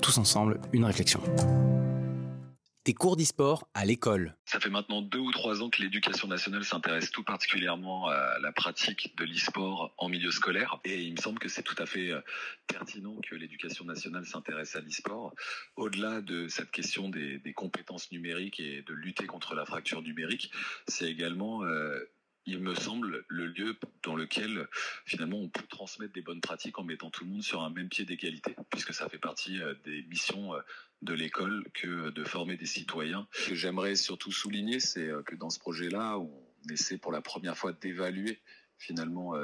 tous ensemble une réflexion. Des cours d'e-sport à l'école. Ça fait maintenant deux ou trois ans que l'éducation nationale s'intéresse tout particulièrement à la pratique de l'e-sport en milieu scolaire. Et il me semble que c'est tout à fait euh, pertinent que l'éducation nationale s'intéresse à l'e-sport. Au-delà de cette question des, compétences numériques et de lutter contre la fracture numérique, c'est également... Euh, il me semble, le lieu dans lequel finalement on peut transmettre des bonnes pratiques en mettant tout le monde sur un même pied d'égalité, puisque ça fait partie euh, des missions euh, de l'école que de former des citoyens. Ce que j'aimerais surtout souligner, c'est euh, que dans ce projet-là, on essaie pour la première fois d'évaluer finalement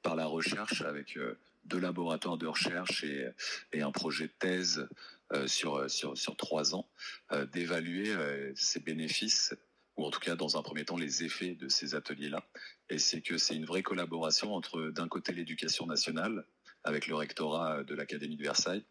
par la recherche avec deux laboratoires de recherche et, un projet de thèse sur, sur, sur trois ans, d'évaluer ces bénéfices ou en tout cas dans un premier temps les effets de ces ateliers-là. Et c'est que c'est une vraie collaboration entre d'un côté l'éducation nationale avec le rectorat de l'Académie de Versailles,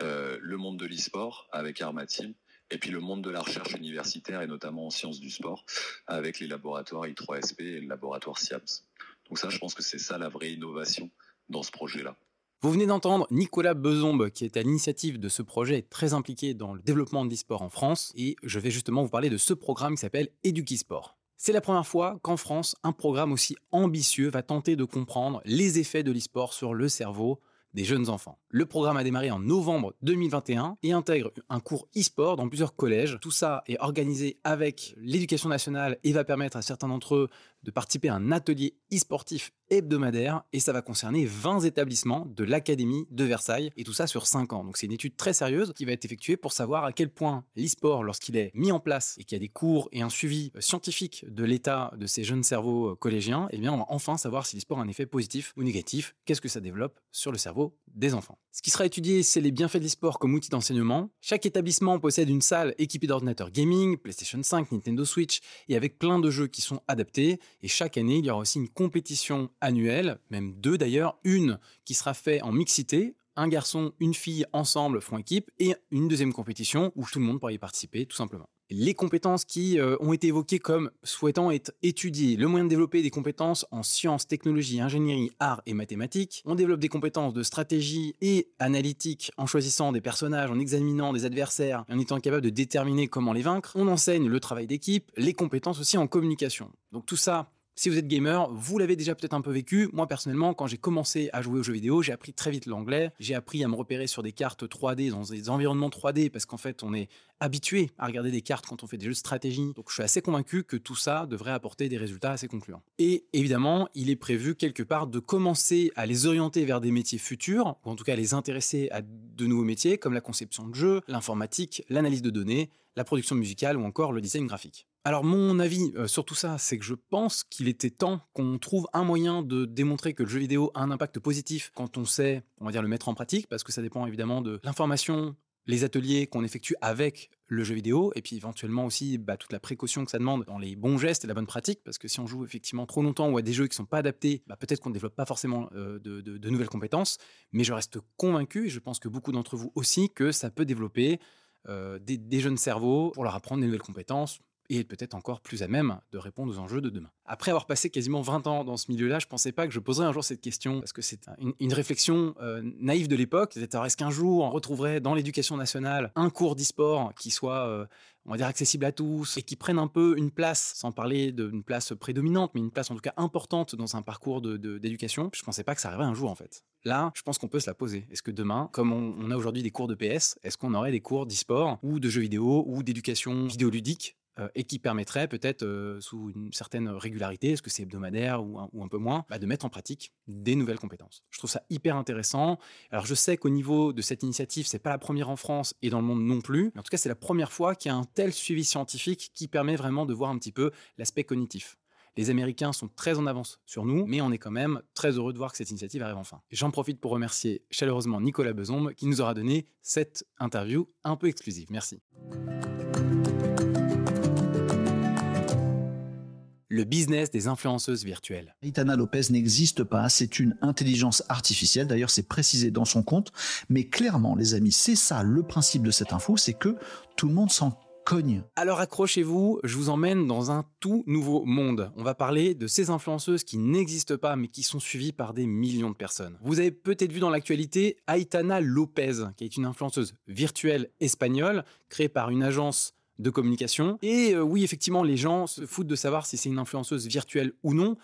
euh, le monde de l'e-sport avec Armatim, et puis le monde de la recherche universitaire et notamment en sciences du sport avec les laboratoires I3SP et le laboratoire SIAPS. Donc ça, je pense que c'est ça la vraie innovation dans ce projet-là. Vous venez d'entendre Nicolas Bezombe, qui est à l'initiative de ce projet, très impliqué dans le développement de l'e-sport en France, et je vais justement vous parler de ce programme qui s'appelle Edukisport. C'est la première fois qu'en France, un programme aussi ambitieux va tenter de comprendre les effets de l'e-sport sur le cerveau des jeunes enfants. Le programme a démarré en novembre 2021 et intègre un cours e-sport dans plusieurs collèges. Tout ça est organisé avec l'éducation nationale et va permettre à certains d'entre eux de participer à un atelier e-sportif hebdomadaire et ça va concerner 20 établissements de l'Académie de Versailles et tout ça sur 5 ans. Donc c'est une étude très sérieuse qui va être effectuée pour savoir à quel point l'e-sport, lorsqu'il est mis en place et qu'il y a des cours et un suivi scientifique de l'état de ces jeunes cerveaux euh, collégiens, eh bien on va enfin savoir si l'e-sport a un effet positif ou négatif, qu'est-ce que ça développe sur le cerveau des enfants? Ce qui sera étudié, c'est les bienfaits de l'e-sport comme outil d'enseignement. Chaque établissement possède une salle équipée d'ordinateurs gaming, PlayStation 5, Nintendo Switch et avec plein de jeux qui sont adaptés et chaque année, il y aura aussi une compétition annuelle, même deux d'ailleurs, une qui sera faite en mixité, un garçon, une fille ensemble font équipe, et une deuxième compétition où tout le monde pourra y participer, tout simplement les compétences qui euh, ont été évoquées comme souhaitant être étudiées, le moyen de développer des compétences en sciences, technologies, ingénierie, arts et mathématiques. On développe des compétences de stratégie et analytique en choisissant des personnages, en examinant des adversaires en étant capable de déterminer comment les vaincre. On enseigne le travail d'équipe, les compétences aussi en communication. Donc tout ça, si vous êtes gamer, vous l'avez déjà peut-être un peu vécu. Moi, personnellement, quand j'ai commencé à jouer aux jeux vidéo, j'ai appris très vite l'anglais. J'ai appris à me repérer sur des cartes 3D, dans des environnements 3D, parce qu'en fait, on est habitué à regarder des cartes quand on fait des jeux de stratégie. Donc, je suis assez convaincu que tout ça devrait apporter des résultats assez concluants. Et évidemment, il est prévu quelque part de commencer à les orienter vers des métiers futurs, ou en tout cas les intéresser à de nouveaux métiers, comme la conception de jeux, l'informatique, l'analyse de données, la production musicale ou encore le design graphique. Alors mon avis euh, sur tout ça, c'est que je pense qu'il était temps qu'on trouve un moyen de démontrer que le jeu vidéo a un impact positif quand on sait, on va dire, le mettre en pratique, parce que ça dépend évidemment de l'information, les ateliers qu'on effectue avec le jeu vidéo, et puis éventuellement aussi bah, toute la précaution que ça demande dans les bons gestes et la bonne pratique, parce que si on joue effectivement trop longtemps ou à des jeux qui ne sont pas adaptés, bah, peut-être qu'on ne développe pas forcément euh, de, nouvelles compétences, mais je reste convaincu, et je pense que beaucoup d'entre vous aussi, que ça peut développer euh, des, des, jeunes cerveaux pour leur apprendre des nouvelles compétences, et peut-être encore plus à même de répondre aux enjeux de demain. Après avoir passé quasiment 20 ans dans ce milieu-là, je ne pensais pas que je poserais un jour cette question, parce que c'est une, réflexion euh, naïve de l'époque. C'est-à-dire, est-ce qu'un jour on retrouverait dans l'éducation nationale un cours d'e-sport qui soit, euh, on va dire, accessible à tous et qui prenne un peu une place, sans parler d'une place prédominante, mais une place en tout cas importante dans un parcours d'éducation? Je ne pensais pas que ça arriverait un jour en fait. Là, je pense qu'on peut se la poser. Est-ce que demain, comme on, a aujourd'hui des cours de PS, est-ce qu'on aurait des cours d'e-sport ou de jeux vidéo ou d'éducation vidéoludique euh, et qui permettrait peut-être euh, sous une certaine régularité, est-ce que c'est hebdomadaire ou un, peu moins, bah, de mettre en pratique des nouvelles compétences. Je trouve ça hyper intéressant. Alors je sais qu'au niveau de cette initiative, c'est pas la première en France et dans le monde non plus, mais en tout cas c'est la première fois qu'il y a un tel suivi scientifique qui permet vraiment de voir un petit peu l'aspect cognitif. Les Américains sont très en avance sur nous, mais on est quand même très heureux de voir que cette initiative arrive enfin. J'en profite pour remercier chaleureusement Nicolas Besombe qui nous aura donné cette interview un peu exclusive. Merci. Le business des influenceuses virtuelles. Aitana Lopez n'existe pas, c'est une intelligence artificielle, d'ailleurs c'est précisé dans son compte, mais clairement les amis, c'est ça le principe de cette info, c'est que tout le monde s'en cogne. Alors accrochez-vous, je vous emmène dans un tout nouveau monde. On va parler de ces influenceuses qui n'existent pas mais qui sont suivies par des millions de personnes. Vous avez peut-être vu dans l'actualité Aitana Lopez, qui est une influenceuse virtuelle espagnole créée par une agence de communication. Et euh, oui, effectivement, les gens se foutent de savoir si c'est une influenceuse virtuelle ou non,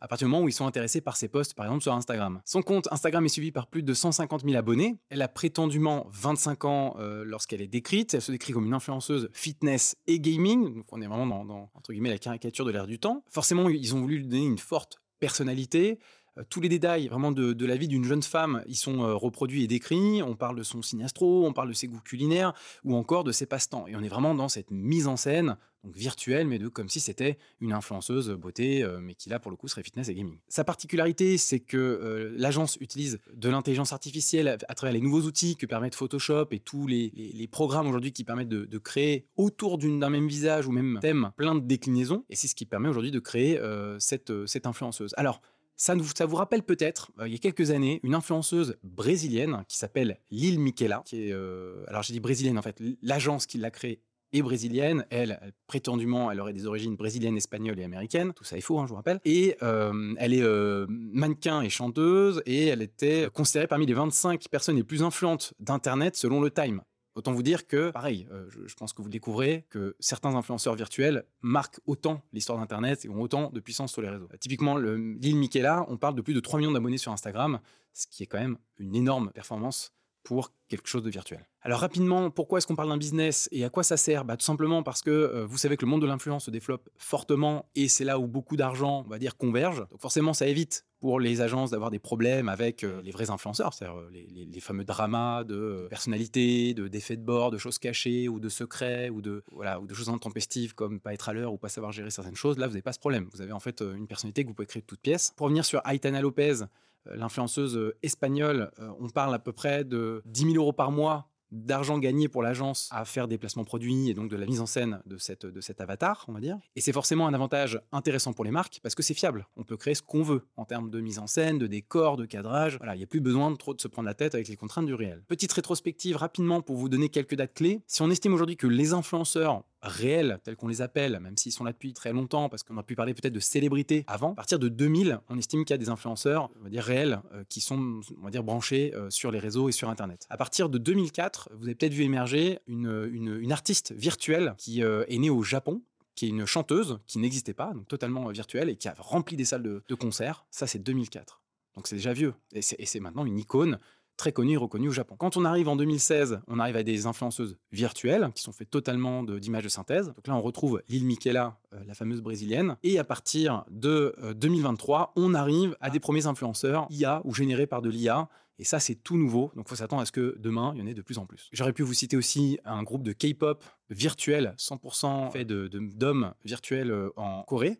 à partir du moment où ils sont intéressés par ses posts, par exemple sur Instagram. Son compte Instagram est suivi par plus de 150 000 abonnés. Elle a prétendument 25 ans euh, lorsqu'elle est décrite. Elle se décrit comme une influenceuse fitness et gaming. Donc on est vraiment dans, dans entre guillemets, la caricature de l'ère du temps. Forcément, ils ont voulu lui donner une forte personnalité. Euh, tous les détails vraiment de, la vie d'une jeune femme, ils sont euh, reproduits et décrits. On parle de son signe astro, on parle de ses goûts culinaires ou encore de ses passe-temps. Et on est vraiment dans cette mise en scène donc virtuelle, mais de comme si c'était une influenceuse beauté, euh, mais qui là pour le coup serait fitness et gaming. Sa particularité, c'est que l'agence utilise de l'intelligence artificielle à, travers les nouveaux outils que permettent Photoshop et tous les, programmes aujourd'hui qui permettent de, créer autour d'un même visage ou même thème plein de déclinaisons. Et c'est ce qui permet aujourd'hui de créer cette, cette influenceuse. Alors, ça, vous rappelle peut-être, euh, il y a quelques années, une influenceuse brésilienne qui s'appelle Lil Miquela, qui est, euh, alors j'ai dit brésilienne en fait, l'agence qui l'a créée est brésilienne. Elle, prétendument, elle aurait des origines brésiliennes, espagnoles et américaines. Tout ça est faux, hein, je vous rappelle. Et euh, elle est mannequin et chanteuse, et elle était considérée parmi les 25 personnes les plus influentes d'Internet selon le Time. Autant vous dire que, pareil, euh, je, pense que vous découvrez que certains influenceurs virtuels marquent autant l'histoire d'Internet et ont autant de puissance sur les réseaux. Typiquement, l'île Michaela, on parle de plus de 3 millions d'abonnés sur Instagram, ce qui est quand même une énorme performance pour quelque chose de virtuel. Alors rapidement, pourquoi est-ce qu'on parle d'un business et à quoi ça sert? Bah, Tout simplement parce que euh, vous savez que le monde de l'influence se développe fortement et c'est là où beaucoup d'argent, on va dire, converge. Donc forcément, ça évite pour les agences d'avoir des problèmes avec euh, les vrais influenceurs, c'est-à-dire euh, les, fameux dramas de personnalité, de d'effets de bord, de choses cachées ou de secrets ou de voilà ou de choses intempestives comme pas être à l'heure ou pas savoir gérer certaines choses. Là, vous n'avez pas ce problème. Vous avez en fait une personnalité que vous pouvez créer de toutes pièces. Pour revenir sur Aitana Lopez, l'influenceuse espagnole, on parle à peu près de 10 000 euros par mois d'argent gagné pour l'agence à faire des placements produits et donc de la mise en scène de, cette, de cet avatar, on va dire. Et c'est forcément un avantage intéressant pour les marques parce que c'est fiable. On peut créer ce qu'on veut en termes de mise en scène, de décor, de cadrage. Voilà, il n'y a plus besoin de trop de se prendre la tête avec les contraintes du réel. Petite rétrospective rapidement pour vous donner quelques dates clés. Si on estime aujourd'hui que les influenceurs réels, tels qu'on les appelle, même s'ils sont là depuis très longtemps, parce qu'on a pu parler peut-être de célébrités avant. À partir de 2000, on estime qu'il y a des influenceurs, on va dire réels, euh, qui sont, on va dire, branchés euh, sur les réseaux et sur Internet. À partir de 2004, vous avez peut-être vu émerger une, une, artiste virtuelle qui euh, est née au Japon, qui est une chanteuse qui n'existait pas, donc totalement virtuelle, et qui a rempli des salles de, de concert. Ça, c'est 2004. Donc c'est déjà vieux. Et c'est maintenant une icône très connu et reconnu au Japon. Quand on arrive en 2016, on arrive à des influenceuses virtuelles qui sont faites totalement d'images de, synthèse. Donc là, on retrouve Lil Miquela, euh, la fameuse brésilienne. Et à partir de 2023, euh, on arrive à des premiers influenceurs IA ou générés par de l'IA. Et ça, c'est tout nouveau. Donc, il faut s'attendre à ce que demain, il y en ait de plus en plus. J'aurais pu vous citer aussi un groupe de K-pop virtuel, 100% fait d'hommes virtuels euh, en Corée,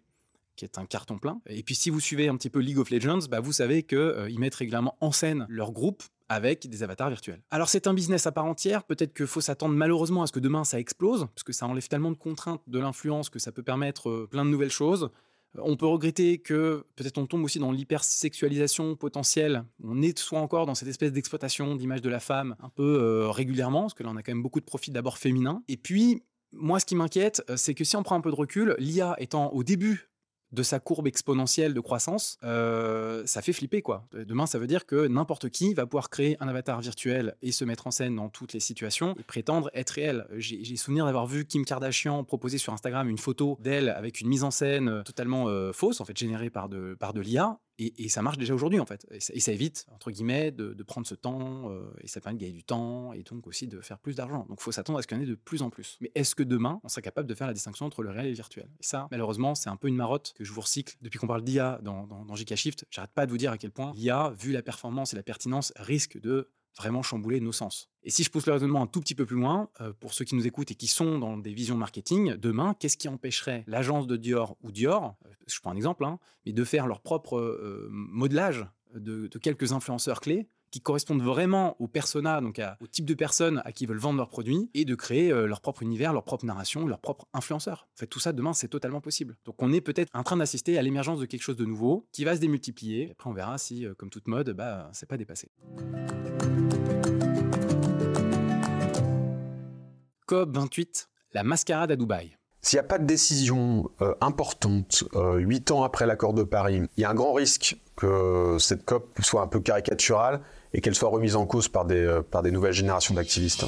qui est un carton plein. Et puis si vous suivez un petit peu League of Legends, bah, vous savez qu'ils euh, mettent régulièrement en scène leur groupe avec des avatars virtuels. Alors c'est un business à part entière, peut-être qu'il faut s'attendre malheureusement à ce que demain ça explose, parce que ça enlève tellement de contraintes de l'influence que ça peut permettre euh, plein de nouvelles choses. Euh, on peut regretter que peut-être on tombe aussi dans l'hypersexualisation potentielle. On est soit encore dans cette espèce d'exploitation d'image de la femme un peu régulièrement, parce que là on a quand même beaucoup de profits d'abord féminins. Et puis, moi ce qui m'inquiète, c'est que si on prend un peu de recul, l'IA étant au début de sa courbe exponentielle de croissance, euh, ça fait flipper quoi. Demain, ça veut dire que n'importe qui va pouvoir créer un avatar virtuel et se mettre en scène dans toutes les situations et prétendre être réel. J'ai souvenir d'avoir vu Kim Kardashian proposer sur Instagram une photo d'elle avec une mise en scène totalement euh, fausse, en fait générée par de, par de l'IA, Et, ça marche déjà aujourd'hui, en fait. Et ça, évite, entre guillemets, de, prendre ce temps, euh, et ça permet de gagner du temps, et donc aussi de faire plus d'argent. Donc il faut s'attendre à ce qu'il y en ait de plus en plus. Mais est-ce que demain, on sera capable de faire la distinction entre le réel et le virtuel? Et ça, malheureusement, c'est un peu une marotte que je vous recycle depuis qu'on parle d'IA dans, dans, Shift. J'arrête pas de vous dire à quel point l'IA, vu la performance et la pertinence, risque de vraiment chambouler nos sens. Et si je pousse le raisonnement un tout petit peu plus loin, euh, pour ceux qui nous écoutent et qui sont dans des visions marketing, demain, qu'est-ce qui empêcherait l'agence de Dior ou Dior, euh, je prends un exemple, hein, mais de faire leur propre euh, modelage de, quelques influenceurs clés qui correspondent vraiment au persona, donc au type de personnes à qui ils veulent vendre leurs produits, et de créer leur propre univers, leur propre narration, leur propre influenceur. En fait, tout ça, demain, c'est totalement possible. Donc on est peut-être en train d'assister à l'émergence de quelque chose de nouveau qui va se démultiplier. Après, on verra si, comme toute mode, bah, c'est pas dépassé. COP28, la mascarade à Dubaï. S'il n'y a pas de décision euh, importante euh, huit ans après l'accord de Paris, il y a un grand risque que cette COP soit un peu caricaturale et qu'elle soit remise en cause par des, euh, par des nouvelles générations d'activistes.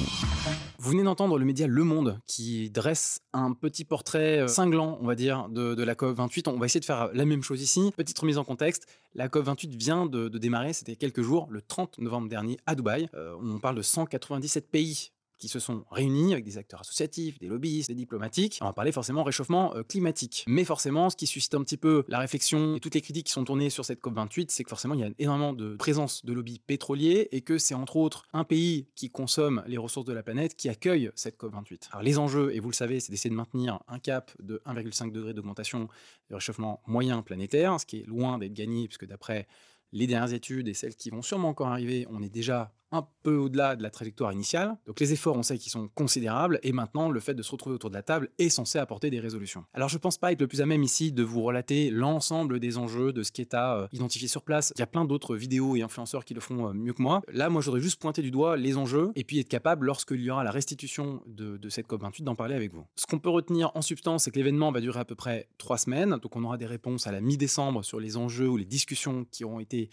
Vous venez d'entendre le média Le Monde qui dresse un petit portrait cinglant, on va dire, de, la COP28. On va essayer de faire la même chose ici. Petite remise en contexte, la COP28 vient de, démarrer, c'était quelques jours, le 30 novembre dernier à Dubaï. on parle de 197 pays qui se sont réunis avec des acteurs associatifs, des lobbyistes, des diplomatiques. On va parler forcément réchauffement euh, climatique. Mais forcément, ce qui suscite un petit peu la réflexion et toutes les critiques qui sont tournées sur cette COP28, c'est que forcément, il y a énormément de présence de lobbies pétroliers et que c'est entre autres un pays qui consomme les ressources de la planète qui accueille cette COP28. Alors les enjeux, et vous le savez, c'est d'essayer de maintenir un cap de 1,5 degré d'augmentation du réchauffement moyen planétaire, ce qui est loin d'être gagné, puisque d'après les dernières études et celles qui vont sûrement encore arriver, on est déjà un peu au-delà de la trajectoire initiale. Donc les efforts, on sait qu'ils sont considérables, et maintenant, le fait de se retrouver autour de la table est censé apporter des résolutions. Alors je pense pas être le plus à même ici de vous relater l'ensemble des enjeux, de ce qui est à euh, identifier sur place. Il y a plein d'autres vidéos et influenceurs qui le font euh, mieux que moi. Là, moi, j'aurais juste pointé du doigt les enjeux, et puis être capable, lorsqu'il y aura la restitution de, de cette COP28, d'en parler avec vous. Ce qu'on peut retenir en substance, c'est que l'événement va durer à peu près trois semaines, donc on aura des réponses à la mi-décembre sur les enjeux ou les discussions qui auront été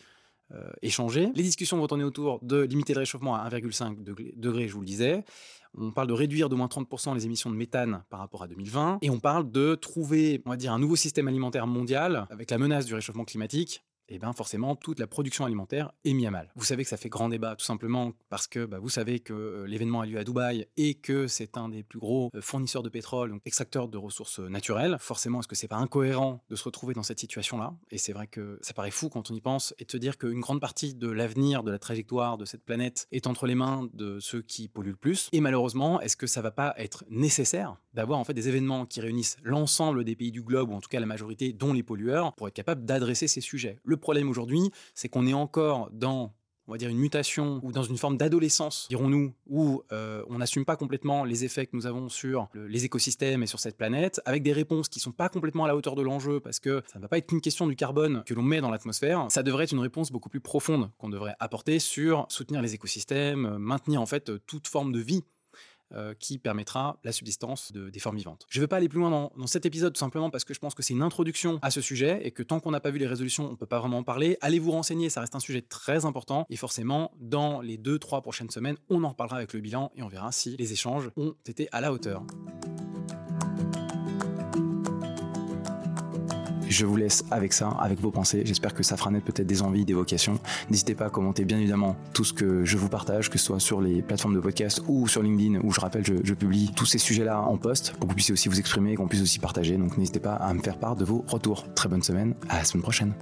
euh. Les discussions vont tourner autour de limiter le réchauffement à 1,5 degré, je vous le disais. On parle de réduire d'au moins 30% les émissions de méthane par rapport à 2020. Et on parle de trouver, on un nouveau système alimentaire mondial avec la menace du réchauffement climatique et eh bien forcément toute la production alimentaire est mise à mal. Vous savez que ça fait grand débat tout simplement parce que bah, vous savez que euh, l'événement a lieu à Dubaï et que c'est un des plus gros euh, fournisseurs de pétrole, donc extracteurs de ressources euh, naturelles. Forcément, est-ce que c'est pas incohérent de se retrouver dans cette situation-là? Et c'est vrai que ça paraît fou quand on y pense et de se dire qu'une grande partie de l'avenir de la trajectoire de cette planète est entre les mains de ceux qui polluent le plus. Et malheureusement, est-ce que ça va pas être nécessaire d'avoir en fait des événements qui réunissent l'ensemble des pays du globe ou en tout cas la majorité, dont les pollueurs, pour être capable d'adresser ces sujets? Problème aujourd'hui, c'est qu'on est encore dans on va dire une mutation ou dans une forme d'adolescence, dirons-nous, où euh, on n'assume pas complètement les effets que nous avons sur les écosystèmes et sur cette planète, avec des réponses qui sont pas complètement à la hauteur de l'enjeu, parce que ça ne va pas être qu'une question du carbone que l'on met dans l'atmosphère, ça devrait être une réponse beaucoup plus profonde qu'on devrait apporter sur soutenir les écosystèmes, maintenir en fait toute forme de vie euh, qui permettra la subsistance de, des formes vivantes. Je ne vais pas aller plus loin dans, cet épisode tout simplement parce que je pense que c'est une introduction à ce sujet et que tant qu'on n'a pas vu les résolutions, on ne peut pas vraiment en parler. Allez vous renseigner, ça reste un sujet très important et forcément, dans les 2-3 prochaines semaines, on en reparlera avec le bilan et on verra si les échanges ont été à la hauteur. Je vous laisse avec ça, avec vos pensées. J'espère que ça fera naître peut-être des envies, des vocations. N'hésitez pas à commenter bien évidemment tout ce que je vous partage, que ce soit sur les plateformes de podcast ou sur LinkedIn, où je rappelle, je, publie tous ces sujets-là en post pour que vous puissiez aussi vous exprimer qu'on puisse aussi partager. Donc n'hésitez pas à me faire part de vos retours. Très bonne semaine, à la semaine prochaine.